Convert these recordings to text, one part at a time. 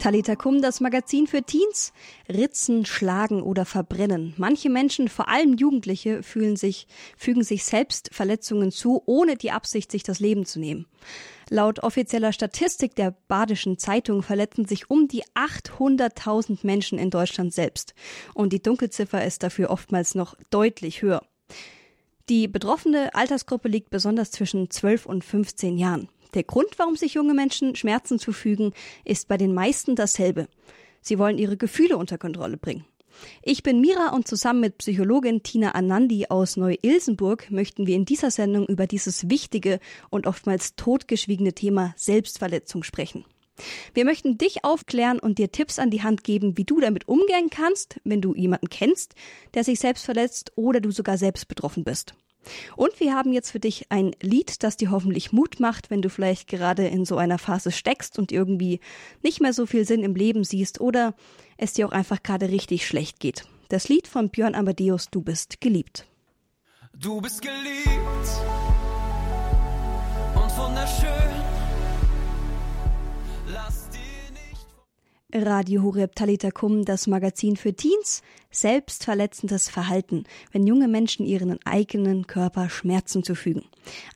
Talita Kum, das Magazin für Teens. Ritzen, schlagen oder verbrennen. Manche Menschen, vor allem Jugendliche, fühlen sich, fügen sich selbst Verletzungen zu, ohne die Absicht, sich das Leben zu nehmen. Laut offizieller Statistik der Badischen Zeitung verletzen sich um die 800.000 Menschen in Deutschland selbst. Und die Dunkelziffer ist dafür oftmals noch deutlich höher. Die betroffene Altersgruppe liegt besonders zwischen 12 und 15 Jahren. Der Grund, warum sich junge Menschen Schmerzen zufügen, ist bei den meisten dasselbe. Sie wollen ihre Gefühle unter Kontrolle bringen. Ich bin Mira und zusammen mit Psychologin Tina Anandi aus Neu-Ilsenburg möchten wir in dieser Sendung über dieses wichtige und oftmals totgeschwiegene Thema Selbstverletzung sprechen. Wir möchten dich aufklären und dir Tipps an die Hand geben, wie du damit umgehen kannst, wenn du jemanden kennst, der sich selbst verletzt oder du sogar selbst betroffen bist. Und wir haben jetzt für dich ein Lied, das dir hoffentlich Mut macht, wenn du vielleicht gerade in so einer Phase steckst und irgendwie nicht mehr so viel Sinn im Leben siehst oder es dir auch einfach gerade richtig schlecht geht. Das Lied von Björn Amadeus Du bist geliebt. Du bist geliebt und wunderschön. Radio Horeb Talita Kum, das Magazin für Teens, selbstverletzendes Verhalten, wenn junge Menschen ihren eigenen Körper Schmerzen zufügen.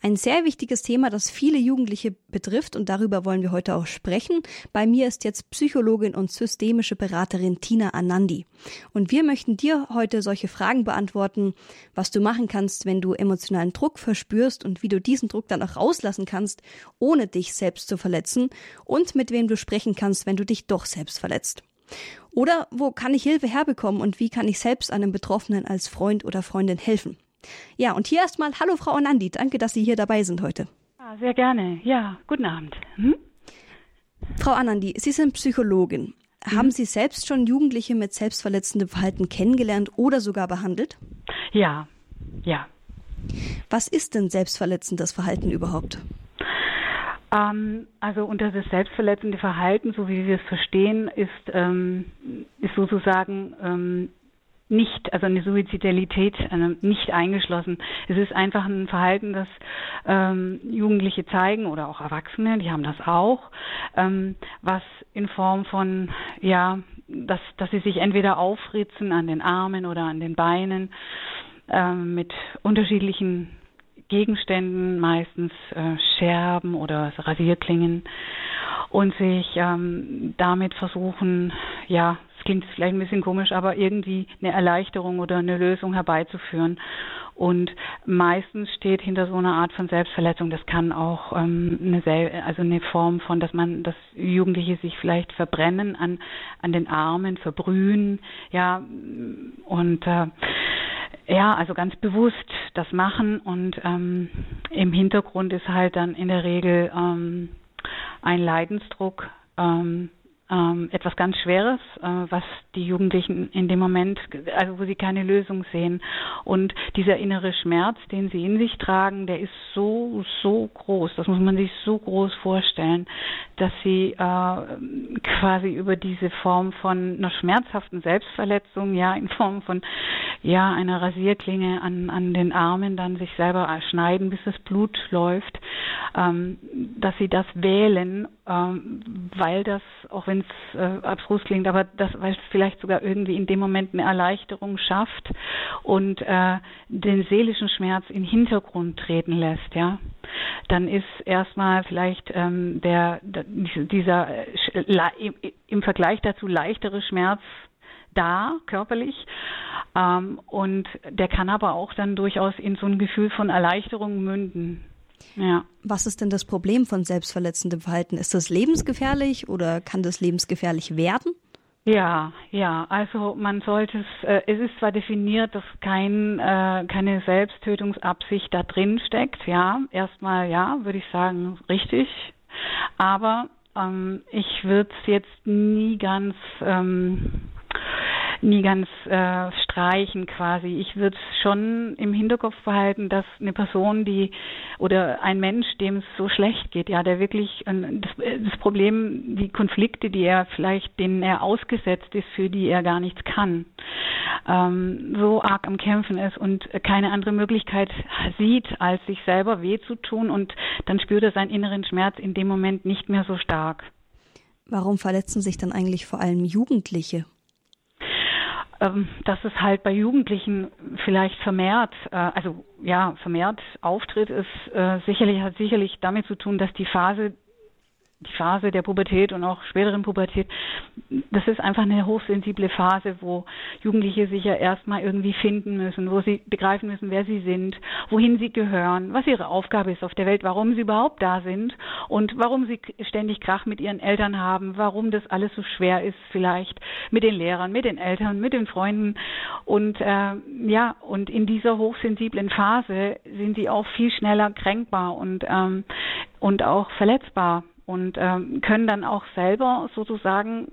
Ein sehr wichtiges Thema, das viele Jugendliche betrifft und darüber wollen wir heute auch sprechen. Bei mir ist jetzt Psychologin und systemische Beraterin Tina Anandi. Und wir möchten dir heute solche Fragen beantworten, was du machen kannst, wenn du emotionalen Druck verspürst und wie du diesen Druck dann auch rauslassen kannst, ohne dich selbst zu verletzen und mit wem du sprechen kannst, wenn du dich doch selbst verletzt. Oder wo kann ich Hilfe herbekommen und wie kann ich selbst einem Betroffenen als Freund oder Freundin helfen? Ja, und hier erstmal Hallo Frau Anandi, danke, dass Sie hier dabei sind heute. Ja, sehr gerne. Ja, guten Abend. Hm? Frau Anandi, Sie sind Psychologin. Mhm. Haben Sie selbst schon Jugendliche mit selbstverletzendem Verhalten kennengelernt oder sogar behandelt? Ja, ja. Was ist denn selbstverletzendes Verhalten überhaupt? Ähm, also unter das selbstverletzende Verhalten, so wie wir es verstehen, ist, ähm, ist sozusagen ähm, nicht, also eine Suizidalität äh, nicht eingeschlossen. Es ist einfach ein Verhalten, das ähm, Jugendliche zeigen oder auch Erwachsene, die haben das auch, ähm, was in Form von, ja, dass, dass sie sich entweder aufritzen an den Armen oder an den Beinen ähm, mit unterschiedlichen Gegenständen, meistens äh, Scherben oder Rasierklingen und sich ähm, damit versuchen, ja, es klingt vielleicht ein bisschen komisch, aber irgendwie eine Erleichterung oder eine Lösung herbeizuführen. Und meistens steht hinter so einer Art von Selbstverletzung, das kann auch ähm, eine, Sel also eine Form von, dass man, dass Jugendliche sich vielleicht verbrennen an, an den Armen, verbrühen, ja, und äh, ja, also ganz bewusst das machen und ähm, im Hintergrund ist halt dann in der Regel ähm, ein Leidensdruck, ähm, ähm, etwas ganz Schweres, äh, was die Jugendlichen in dem Moment, also wo sie keine Lösung sehen. Und dieser innere Schmerz, den sie in sich tragen, der ist so, so groß, das muss man sich so groß vorstellen, dass sie äh, quasi über diese Form von einer schmerzhaften Selbstverletzung, ja, in Form von ja, einer Rasierklinge an, an den Armen dann sich selber schneiden, bis das Blut läuft, ähm, dass sie das wählen, ähm, weil das, auch wenn es äh, abstrus klingt, aber das, weil es vielleicht sogar irgendwie in dem Moment eine Erleichterung schafft und äh, den seelischen Schmerz in Hintergrund treten lässt, ja, dann ist erstmal vielleicht ähm, der, der dieser äh, im Vergleich dazu leichtere Schmerz da körperlich ähm, und der kann aber auch dann durchaus in so ein Gefühl von Erleichterung münden. Ja. Was ist denn das Problem von selbstverletzendem Verhalten? Ist das lebensgefährlich oder kann das lebensgefährlich werden? Ja, ja, also man sollte es, äh, es ist zwar definiert, dass kein, äh, keine Selbsttötungsabsicht da drin steckt, ja, erstmal ja, würde ich sagen, richtig, aber ähm, ich würde es jetzt nie ganz ähm, nie ganz äh, streichen quasi. Ich würde schon im Hinterkopf behalten, dass eine Person, die oder ein Mensch, dem es so schlecht geht, ja, der wirklich äh, das, das Problem, die Konflikte, die er vielleicht, denen er ausgesetzt ist, für die er gar nichts kann, ähm, so arg am Kämpfen ist und keine andere Möglichkeit sieht, als sich selber weh zu tun und dann spürt er seinen inneren Schmerz in dem Moment nicht mehr so stark. Warum verletzen sich dann eigentlich vor allem Jugendliche? Ähm, dass es halt bei Jugendlichen vielleicht vermehrt, äh, also ja, vermehrt auftritt, ist äh, sicherlich, hat sicherlich damit zu tun, dass die Phase die Phase der Pubertät und auch späteren Pubertät, das ist einfach eine hochsensible Phase, wo Jugendliche sich ja erstmal irgendwie finden müssen, wo sie begreifen müssen, wer sie sind, wohin sie gehören, was ihre Aufgabe ist auf der Welt, warum sie überhaupt da sind und warum sie ständig Krach mit ihren Eltern haben, warum das alles so schwer ist, vielleicht mit den Lehrern, mit den Eltern, mit den Freunden. Und äh, ja, und in dieser hochsensiblen Phase sind sie auch viel schneller kränkbar und ähm, und auch verletzbar und ähm, können dann auch selber sozusagen,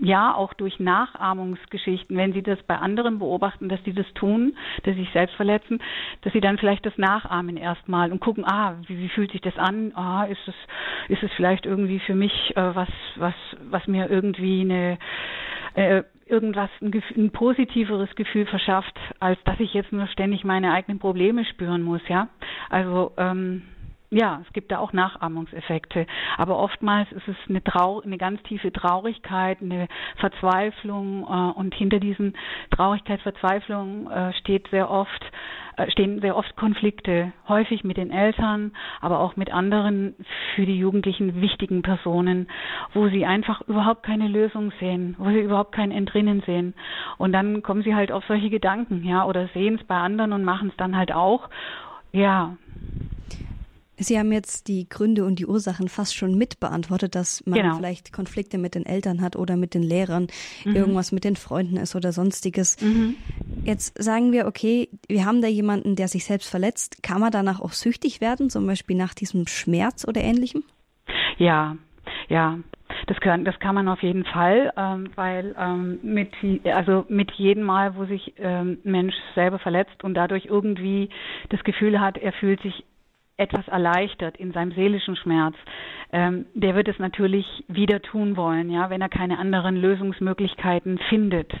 ja, auch durch Nachahmungsgeschichten, wenn sie das bei anderen beobachten, dass sie das tun, dass sie sich selbst verletzen, dass sie dann vielleicht das nachahmen erstmal und gucken, ah, wie, wie fühlt sich das an? Ah, ist es, ist es vielleicht irgendwie für mich äh, was, was, was mir irgendwie eine äh, irgendwas ein, ein positiveres Gefühl verschafft, als dass ich jetzt nur ständig meine eigenen Probleme spüren muss, ja. Also ähm, ja, es gibt da auch Nachahmungseffekte. Aber oftmals ist es eine, Trau eine ganz tiefe Traurigkeit, eine Verzweiflung äh, und hinter diesen Traurigkeit, Verzweiflung äh, steht sehr oft äh, stehen sehr oft Konflikte, häufig mit den Eltern, aber auch mit anderen für die Jugendlichen wichtigen Personen, wo sie einfach überhaupt keine Lösung sehen, wo sie überhaupt kein Entrinnen sehen. Und dann kommen sie halt auf solche Gedanken, ja, oder sehen es bei anderen und machen es dann halt auch. Ja, Sie haben jetzt die Gründe und die Ursachen fast schon mitbeantwortet, dass man genau. vielleicht Konflikte mit den Eltern hat oder mit den Lehrern, mhm. irgendwas mit den Freunden ist oder sonstiges. Mhm. Jetzt sagen wir, okay, wir haben da jemanden, der sich selbst verletzt. Kann man danach auch süchtig werden, zum Beispiel nach diesem Schmerz oder ähnlichem? Ja, ja, das kann, das kann man auf jeden Fall, ähm, weil ähm, mit, also mit jedem Mal, wo sich ähm, Mensch selber verletzt und dadurch irgendwie das Gefühl hat, er fühlt sich etwas erleichtert in seinem seelischen Schmerz, ähm, der wird es natürlich wieder tun wollen, ja, wenn er keine anderen Lösungsmöglichkeiten findet.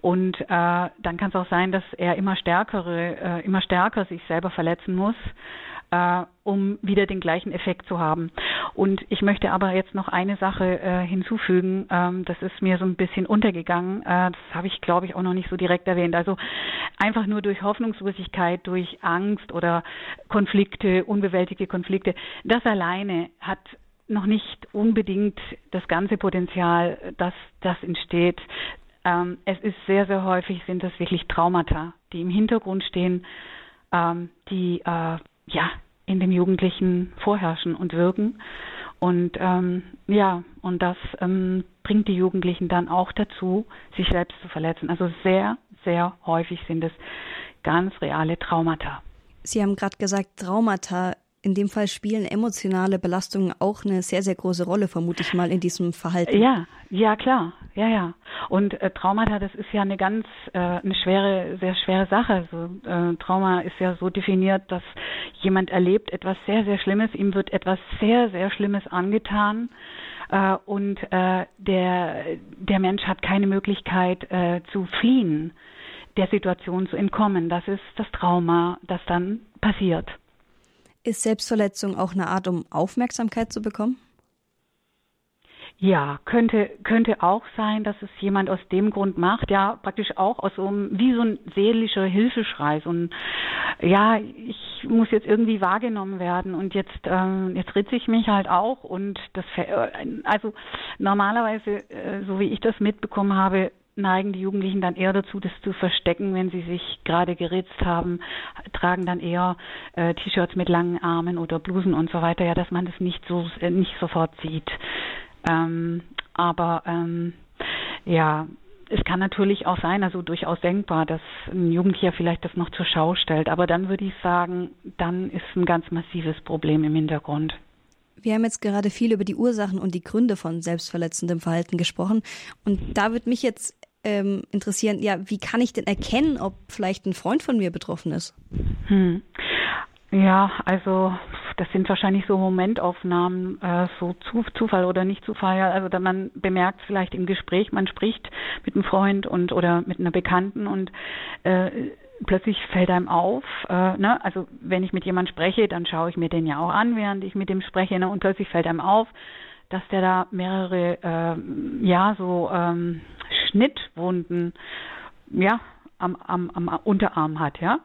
Und äh, dann kann es auch sein, dass er immer stärkere, äh, immer stärker sich selber verletzen muss äh, um wieder den gleichen Effekt zu haben. Und ich möchte aber jetzt noch eine Sache äh, hinzufügen. Ähm, das ist mir so ein bisschen untergegangen. Äh, das habe ich, glaube ich, auch noch nicht so direkt erwähnt. Also einfach nur durch Hoffnungslosigkeit, durch Angst oder Konflikte, unbewältigte Konflikte, das alleine hat noch nicht unbedingt das ganze Potenzial, dass das entsteht. Ähm, es ist sehr, sehr häufig sind das wirklich Traumata, die im Hintergrund stehen, ähm, die äh, ja, in dem Jugendlichen vorherrschen und wirken. Und ähm, ja, und das ähm, bringt die Jugendlichen dann auch dazu, sich selbst zu verletzen. Also sehr, sehr häufig sind es ganz reale Traumata. Sie haben gerade gesagt, Traumata in dem Fall spielen emotionale Belastungen auch eine sehr, sehr große Rolle, vermute ich mal, in diesem Verhalten. Ja, ja, klar. Ja, ja. Und äh, Traumata, das ist ja eine ganz, äh, eine schwere, sehr schwere Sache. Also, äh, Trauma ist ja so definiert, dass jemand erlebt etwas sehr, sehr Schlimmes, ihm wird etwas sehr, sehr Schlimmes angetan. Äh, und äh, der, der Mensch hat keine Möglichkeit äh, zu fliehen, der Situation zu entkommen. Das ist das Trauma, das dann passiert. Ist Selbstverletzung auch eine Art, um Aufmerksamkeit zu bekommen? Ja, könnte, könnte auch sein, dass es jemand aus dem Grund macht, ja, praktisch auch aus so einem, wie so ein seelischer Hilfeschrei, so ein, ja, ich muss jetzt irgendwie wahrgenommen werden. Und jetzt, ähm, jetzt ritze ich mich halt auch. Und das, also normalerweise, äh, so wie ich das mitbekommen habe, neigen die Jugendlichen dann eher dazu, das zu verstecken, wenn sie sich gerade geritzt haben, tragen dann eher äh, T-Shirts mit langen Armen oder Blusen und so weiter, ja, dass man das nicht so äh, nicht sofort sieht. Ähm, aber ähm, ja, es kann natürlich auch sein, also durchaus denkbar, dass ein Jugendlicher vielleicht das noch zur Schau stellt. Aber dann würde ich sagen, dann ist ein ganz massives Problem im Hintergrund. Wir haben jetzt gerade viel über die Ursachen und die Gründe von selbstverletzendem Verhalten gesprochen. Und da würde mich jetzt ähm, interessieren, ja, wie kann ich denn erkennen, ob vielleicht ein Freund von mir betroffen ist? Hm. Ja, also das sind wahrscheinlich so Momentaufnahmen, äh, so zu, Zufall oder nicht Zufall. Ja, also man bemerkt vielleicht im Gespräch, man spricht mit einem Freund und oder mit einer Bekannten und äh, plötzlich fällt einem auf, äh, ne? also wenn ich mit jemandem spreche, dann schaue ich mir den ja auch an, während ich mit dem spreche, ne? und plötzlich fällt einem auf, dass der da mehrere, äh, ja, so ähm, Schnittwunden, ja, am, am, am Unterarm hat, ja.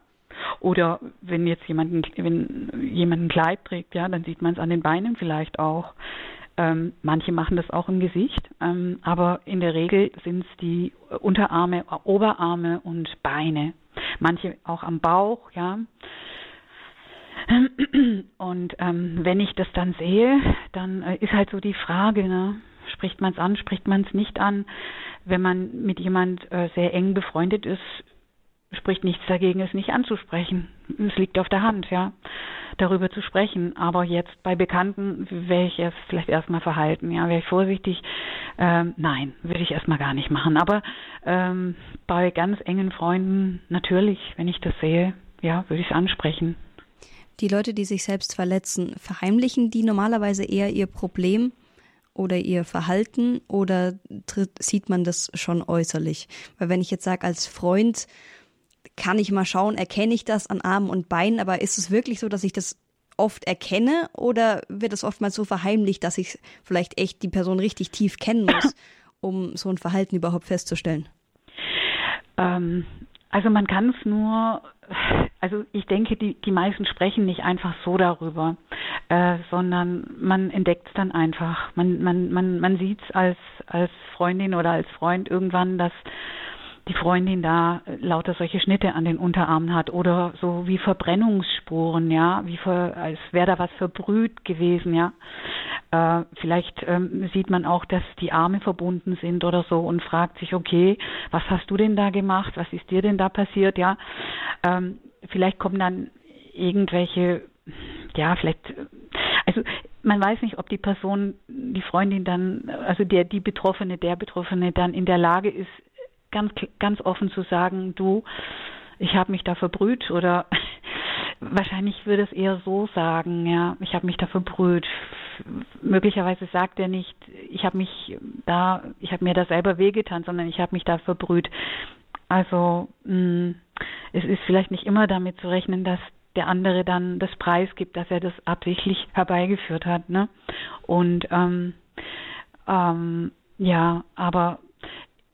Oder wenn jetzt jemand, wenn jemand ein Kleid trägt, ja, dann sieht man es an den Beinen vielleicht auch. Ähm, manche machen das auch im Gesicht, ähm, aber in der Regel sind es die Unterarme, Oberarme und Beine. Manche auch am Bauch, ja. Und ähm, wenn ich das dann sehe, dann äh, ist halt so die Frage, ne? spricht man es an, spricht man es nicht an. Wenn man mit jemand äh, sehr eng befreundet ist, spricht nichts dagegen, es nicht anzusprechen. Es liegt auf der Hand, ja, darüber zu sprechen. Aber jetzt bei Bekannten wäre ich erst vielleicht erstmal verhalten, ja, wäre ich vorsichtig. Ähm, nein, würde ich erstmal gar nicht machen. Aber ähm, bei ganz engen Freunden natürlich, wenn ich das sehe, ja, würde ich es ansprechen. Die Leute, die sich selbst verletzen, verheimlichen die normalerweise eher ihr Problem oder ihr Verhalten oder tritt, sieht man das schon äußerlich? Weil wenn ich jetzt sage, als Freund kann ich mal schauen, erkenne ich das an Armen und Beinen, aber ist es wirklich so, dass ich das oft erkenne oder wird es oftmals so verheimlicht, dass ich vielleicht echt die Person richtig tief kennen muss, um so ein Verhalten überhaupt festzustellen? Ähm, also man kann es nur, also ich denke, die, die meisten sprechen nicht einfach so darüber, äh, sondern man entdeckt es dann einfach. Man, man, man, man sieht es als, als Freundin oder als Freund irgendwann, dass die Freundin da lauter solche Schnitte an den Unterarmen hat oder so wie Verbrennungsspuren, ja, wie für, als wäre da was verbrüht gewesen, ja. Äh, vielleicht ähm, sieht man auch, dass die Arme verbunden sind oder so und fragt sich, okay, was hast du denn da gemacht? Was ist dir denn da passiert? Ja, ähm, vielleicht kommen dann irgendwelche, ja, vielleicht, also man weiß nicht, ob die Person, die Freundin dann, also der, die Betroffene, der Betroffene dann in der Lage ist, ganz, ganz offen zu sagen, du, ich habe mich da verbrüht oder wahrscheinlich würde es eher so sagen, ja, ich habe mich da verbrüht. Möglicherweise sagt er nicht, ich habe mich da, ich habe mir da selber wehgetan, sondern ich habe mich da verbrüht. Also mh, hm, es ist vielleicht nicht immer damit zu rechnen, dass der andere dann das Preis gibt, dass er das absichtlich herbeigeführt hat, ne? Und ähm, ähm, ja, aber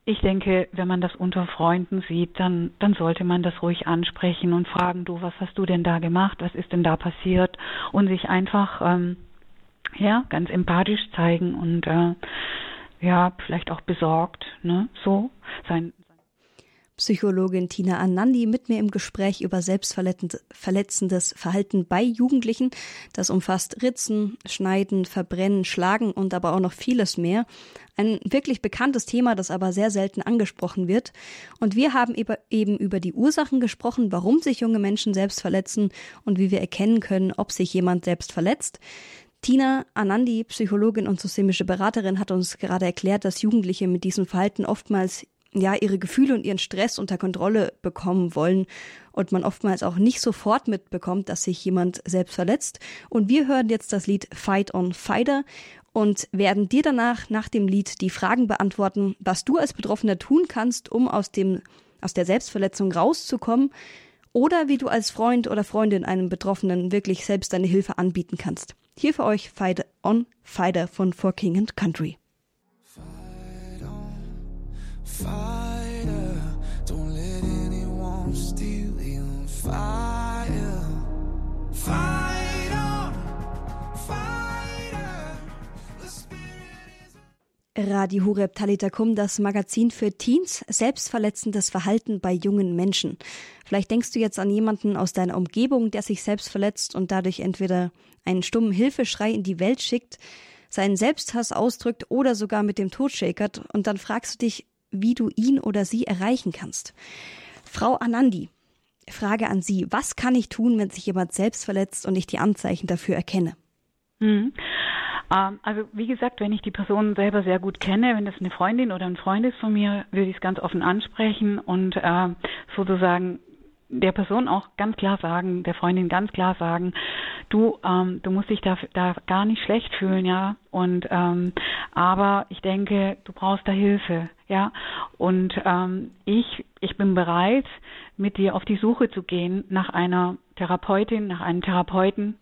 ich denke, wenn man das unter Freunden sieht, dann, dann sollte man das ruhig ansprechen und fragen, du, was hast du denn da gemacht? Was ist denn da passiert? Und sich einfach, ähm, ja, ganz empathisch zeigen und, äh, ja, vielleicht auch besorgt, ne, so, sein, Psychologin Tina Anandi mit mir im Gespräch über selbstverletzendes Verhalten bei Jugendlichen. Das umfasst Ritzen, Schneiden, Verbrennen, Schlagen und aber auch noch vieles mehr. Ein wirklich bekanntes Thema, das aber sehr selten angesprochen wird. Und wir haben eben über die Ursachen gesprochen, warum sich junge Menschen selbst verletzen und wie wir erkennen können, ob sich jemand selbst verletzt. Tina Anandi, Psychologin und systemische Beraterin, hat uns gerade erklärt, dass Jugendliche mit diesem Verhalten oftmals ja ihre Gefühle und ihren Stress unter Kontrolle bekommen wollen und man oftmals auch nicht sofort mitbekommt, dass sich jemand selbst verletzt. Und wir hören jetzt das Lied Fight on Fighter und werden dir danach nach dem Lied die Fragen beantworten, was du als Betroffener tun kannst, um aus dem aus der Selbstverletzung rauszukommen oder wie du als Freund oder Freundin einem Betroffenen wirklich selbst deine Hilfe anbieten kannst. Hier für euch Fight on Fighter von For King and Country. Fighter. Don't let anyone steal your fire. Fight on, fighter. Radio Hureb Talitakum, das Magazin für Teens, selbstverletzendes Verhalten bei jungen Menschen. Vielleicht denkst du jetzt an jemanden aus deiner Umgebung, der sich selbst verletzt und dadurch entweder einen stummen Hilfeschrei in die Welt schickt, seinen Selbsthass ausdrückt oder sogar mit dem Tod schäkert und dann fragst du dich, wie du ihn oder sie erreichen kannst. Frau Anandi, Frage an Sie. Was kann ich tun, wenn sich jemand selbst verletzt und ich die Anzeichen dafür erkenne? Mhm. Also wie gesagt, wenn ich die Person selber sehr gut kenne, wenn das eine Freundin oder ein Freund ist von mir, würde ich es ganz offen ansprechen und äh, sozusagen der Person auch ganz klar sagen, der Freundin ganz klar sagen, du, ähm, du musst dich da, da gar nicht schlecht fühlen, ja. Und ähm, aber ich denke, du brauchst da Hilfe, ja. Und ähm, ich, ich bin bereit, mit dir auf die Suche zu gehen nach einer Therapeutin, nach einem Therapeuten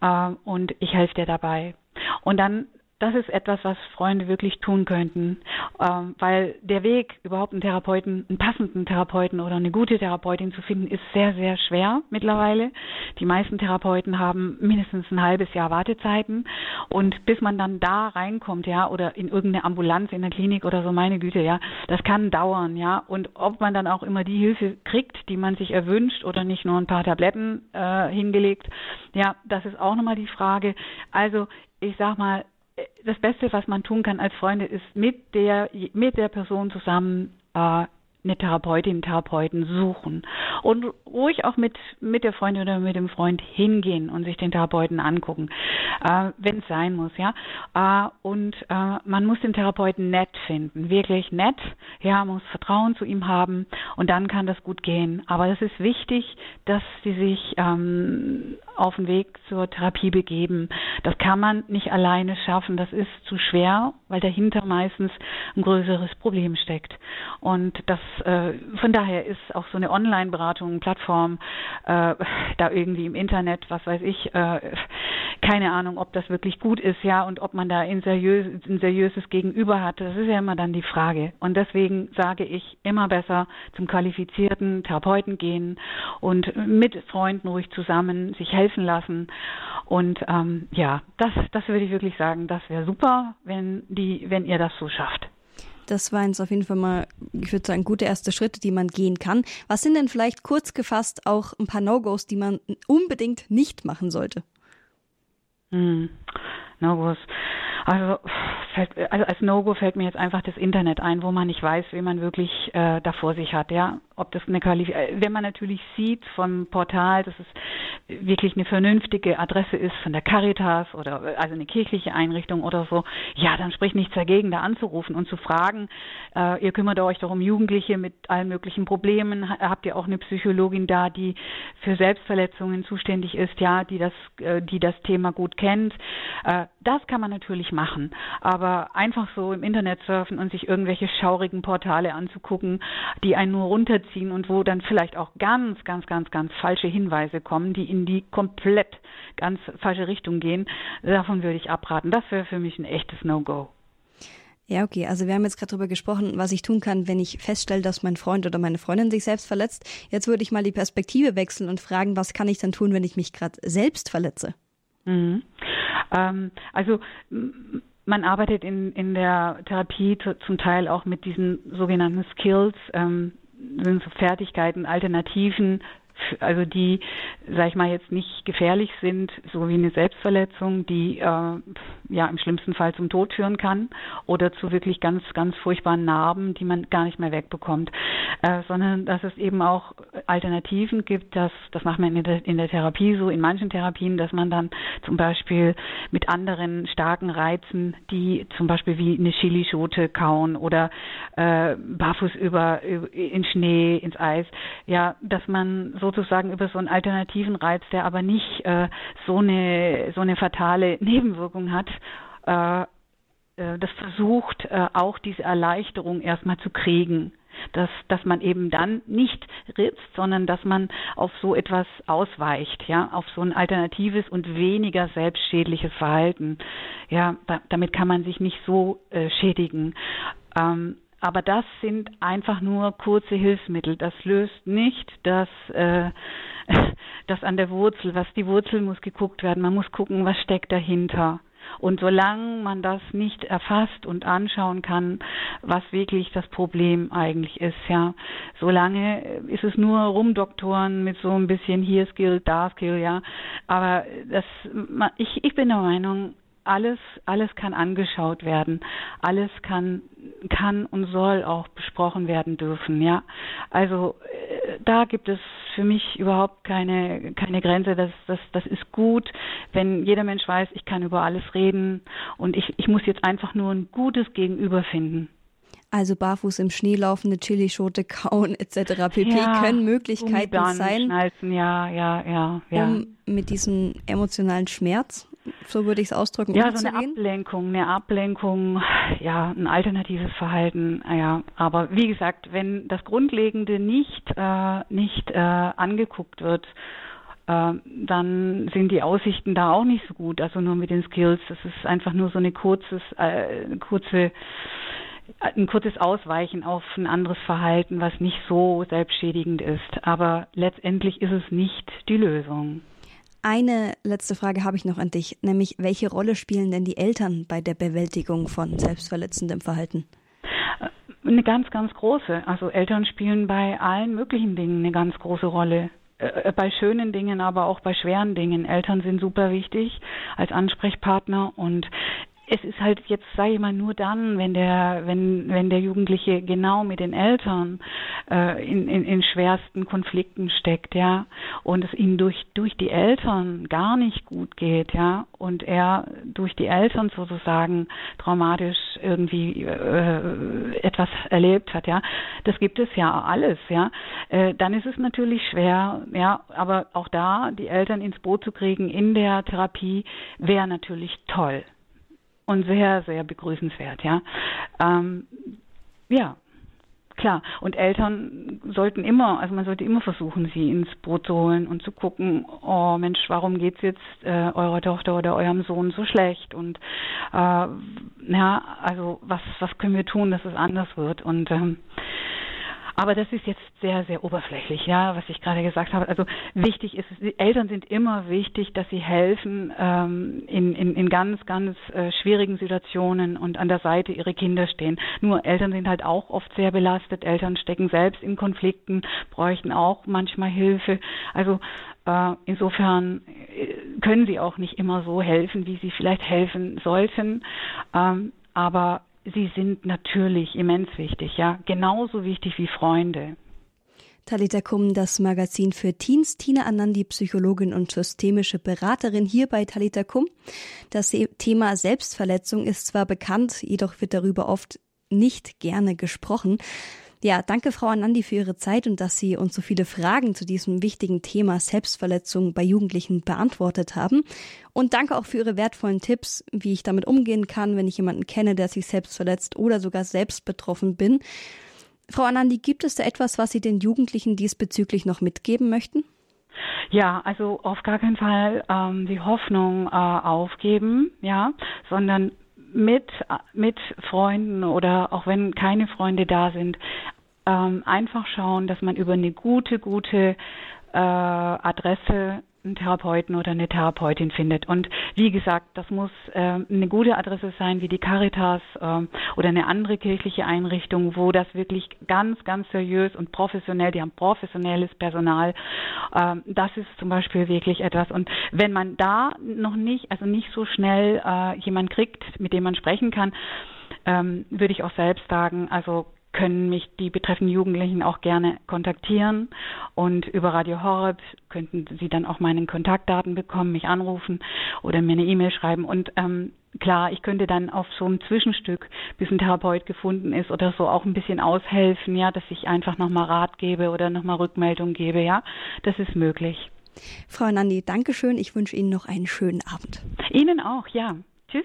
äh, und ich helfe dir dabei. Und dann das ist etwas, was Freunde wirklich tun könnten, ähm, weil der Weg, überhaupt einen Therapeuten, einen passenden Therapeuten oder eine gute Therapeutin zu finden, ist sehr, sehr schwer mittlerweile. Die meisten Therapeuten haben mindestens ein halbes Jahr Wartezeiten und bis man dann da reinkommt, ja, oder in irgendeine Ambulanz in der Klinik oder so, meine Güte, ja, das kann dauern, ja, und ob man dann auch immer die Hilfe kriegt, die man sich erwünscht oder nicht nur ein paar Tabletten äh, hingelegt, ja, das ist auch nochmal die Frage. Also ich sag mal, das Beste, was man tun kann als Freunde, ist mit der mit der Person zusammen äh, eine Therapeutin, Therapeuten suchen und ruhig auch mit mit der Freundin oder mit dem Freund hingehen und sich den Therapeuten angucken, äh, wenn es sein muss, ja. Äh, und äh, man muss den Therapeuten nett finden, wirklich nett, ja, muss Vertrauen zu ihm haben und dann kann das gut gehen. Aber es ist wichtig, dass sie sich ähm, auf den Weg zur Therapie begeben. Das kann man nicht alleine schaffen, das ist zu schwer, weil dahinter meistens ein größeres Problem steckt. Und das äh, von daher ist auch so eine Online-Beratung, Plattform, äh, da irgendwie im Internet, was weiß ich, äh, keine Ahnung, ob das wirklich gut ist, ja, und ob man da ein, seriös, ein seriöses Gegenüber hat. Das ist ja immer dann die Frage. Und deswegen sage ich immer besser zum qualifizierten Therapeuten gehen und mit Freunden ruhig zusammen sich helfen lassen. Und ähm, ja, das, das würde ich wirklich sagen, das wäre super, wenn die, wenn ihr das so schafft. Das waren jetzt auf jeden Fall mal, ich würde sagen, gute erste Schritte, die man gehen kann. Was sind denn vielleicht kurz gefasst auch ein paar No-Gos, die man unbedingt nicht machen sollte? Hm. No-Gos. Also, also als No-Go fällt mir jetzt einfach das Internet ein, wo man nicht weiß, wie man wirklich äh, da vor sich hat, ja ob das eine Qualifizierung, äh, wenn man natürlich sieht vom Portal, dass es wirklich eine vernünftige Adresse ist von der Caritas oder also eine kirchliche Einrichtung oder so, ja, dann spricht nichts dagegen, da anzurufen und zu fragen, äh, ihr kümmert euch doch um Jugendliche mit allen möglichen Problemen, habt ihr auch eine Psychologin da, die für Selbstverletzungen zuständig ist, ja, die das, äh, die das Thema gut kennt. Äh, das kann man natürlich machen, aber einfach so im Internet surfen und sich irgendwelche schaurigen Portale anzugucken, die einen nur runterziehen, ziehen und wo dann vielleicht auch ganz, ganz, ganz, ganz falsche Hinweise kommen, die in die komplett ganz falsche Richtung gehen. Davon würde ich abraten. Das wäre für mich ein echtes No-Go. Ja, okay. Also wir haben jetzt gerade darüber gesprochen, was ich tun kann, wenn ich feststelle, dass mein Freund oder meine Freundin sich selbst verletzt. Jetzt würde ich mal die Perspektive wechseln und fragen, was kann ich dann tun, wenn ich mich gerade selbst verletze? Mhm. Ähm, also man arbeitet in, in der Therapie zum Teil auch mit diesen sogenannten Skills, ähm, sind so Fertigkeiten, Alternativen also die, sag ich mal, jetzt nicht gefährlich sind, so wie eine Selbstverletzung, die äh, ja im schlimmsten Fall zum Tod führen kann oder zu wirklich ganz, ganz furchtbaren Narben, die man gar nicht mehr wegbekommt, äh, sondern dass es eben auch Alternativen gibt, dass das macht man in der, in der Therapie so, in manchen Therapien, dass man dann zum Beispiel mit anderen starken Reizen, die zum Beispiel wie eine Chilischote kauen oder äh, barfuß über, über in Schnee, ins Eis, ja, dass man so sozusagen über so einen alternativen Reiz, der aber nicht äh, so eine so eine fatale Nebenwirkung hat, äh, äh, das versucht äh, auch diese Erleichterung erstmal zu kriegen. Dass, dass man eben dann nicht ritzt, sondern dass man auf so etwas ausweicht, ja, auf so ein alternatives und weniger selbstschädliches Verhalten. Ja, da, damit kann man sich nicht so äh, schädigen. Ähm, aber das sind einfach nur kurze Hilfsmittel. Das löst nicht das, äh, das an der Wurzel. Was die Wurzel muss geguckt werden. Man muss gucken, was steckt dahinter. Und solange man das nicht erfasst und anschauen kann, was wirklich das Problem eigentlich ist, ja, solange ist es nur Rumdoktoren mit so ein bisschen hier Skill, da Skill, ja. Aber das, ich, ich bin der Meinung, alles, alles kann angeschaut werden, alles kann, kann und soll auch besprochen werden dürfen, ja. Also äh, da gibt es für mich überhaupt keine, keine Grenze. Das, das, das ist gut, wenn jeder Mensch weiß, ich kann über alles reden und ich, ich muss jetzt einfach nur ein gutes Gegenüber finden. Also barfuß im Schnee laufende Chilischote kauen etc. pp. Ja, können Möglichkeiten sein, ja, ja, ja, ja. um mit diesem emotionalen Schmerz so würde ich es ausdrücken. Ja, so eine Ablenkung, eine Ablenkung, ja, ein alternatives Verhalten, ja. Aber wie gesagt, wenn das Grundlegende nicht, äh, nicht äh, angeguckt wird, äh, dann sind die Aussichten da auch nicht so gut. Also nur mit den Skills. Das ist einfach nur so eine kurzes, äh, kurze ein kurzes Ausweichen auf ein anderes Verhalten, was nicht so selbstschädigend ist. Aber letztendlich ist es nicht die Lösung. Eine letzte Frage habe ich noch an dich, nämlich welche Rolle spielen denn die Eltern bei der Bewältigung von selbstverletzendem Verhalten? Eine ganz, ganz große. Also Eltern spielen bei allen möglichen Dingen eine ganz große Rolle äh, bei schönen Dingen, aber auch bei schweren Dingen. Eltern sind super wichtig als Ansprechpartner und es ist halt jetzt, sage ich mal, nur dann, wenn der, wenn, wenn der Jugendliche genau mit den Eltern äh, in, in, in schwersten Konflikten steckt, ja, und es ihm durch, durch die Eltern gar nicht gut geht, ja, und er durch die Eltern sozusagen traumatisch irgendwie äh, etwas erlebt hat, ja, das gibt es ja alles, ja, äh, dann ist es natürlich schwer, ja, aber auch da die Eltern ins Boot zu kriegen in der Therapie wäre natürlich toll und sehr, sehr begrüßenswert, ja. Ähm, ja, klar. Und Eltern sollten immer, also man sollte immer versuchen, sie ins Boot zu holen und zu gucken, oh Mensch, warum geht's jetzt äh, eurer Tochter oder eurem Sohn so schlecht? Und äh, ja, also was was können wir tun, dass es anders wird? Und ähm, aber das ist jetzt sehr, sehr oberflächlich, ja, was ich gerade gesagt habe. Also wichtig ist, Eltern sind immer wichtig, dass sie helfen ähm, in, in, in ganz, ganz äh, schwierigen Situationen und an der Seite ihrer Kinder stehen. Nur Eltern sind halt auch oft sehr belastet. Eltern stecken selbst in Konflikten, bräuchten auch manchmal Hilfe. Also äh, insofern äh, können sie auch nicht immer so helfen, wie sie vielleicht helfen sollten. Ähm, aber sie sind natürlich immens wichtig, ja, genauso wichtig wie Freunde. Talita Kum, das Magazin für Teens. Tina Anandi, Psychologin und systemische Beraterin hier bei Talita Kum. Das Thema Selbstverletzung ist zwar bekannt, jedoch wird darüber oft nicht gerne gesprochen. Ja, danke Frau Anandi für Ihre Zeit und dass Sie uns so viele Fragen zu diesem wichtigen Thema Selbstverletzung bei Jugendlichen beantwortet haben. Und danke auch für Ihre wertvollen Tipps, wie ich damit umgehen kann, wenn ich jemanden kenne, der sich selbst verletzt oder sogar selbst betroffen bin. Frau Anandi, gibt es da etwas, was Sie den Jugendlichen diesbezüglich noch mitgeben möchten? Ja, also auf gar keinen Fall ähm, die Hoffnung äh, aufgeben, ja, sondern mit, mit Freunden oder auch wenn keine Freunde da sind, ähm, einfach schauen, dass man über eine gute, gute äh, Adresse einen Therapeuten oder eine Therapeutin findet. Und wie gesagt, das muss äh, eine gute Adresse sein, wie die Caritas äh, oder eine andere kirchliche Einrichtung, wo das wirklich ganz, ganz seriös und professionell, die haben professionelles Personal. Äh, das ist zum Beispiel wirklich etwas. Und wenn man da noch nicht, also nicht so schnell äh, jemand kriegt, mit dem man sprechen kann, ähm, würde ich auch selbst sagen, also können mich die betreffenden Jugendlichen auch gerne kontaktieren und über Radio Horeb könnten sie dann auch meinen Kontaktdaten bekommen, mich anrufen oder mir eine E-Mail schreiben und ähm, klar, ich könnte dann auf so einem Zwischenstück, bis ein Therapeut gefunden ist oder so auch ein bisschen aushelfen, ja, dass ich einfach nochmal Rat gebe oder nochmal Rückmeldung gebe, ja, das ist möglich. Frau Nandi, Dankeschön. Ich wünsche Ihnen noch einen schönen Abend. Ihnen auch, ja. Tschüss.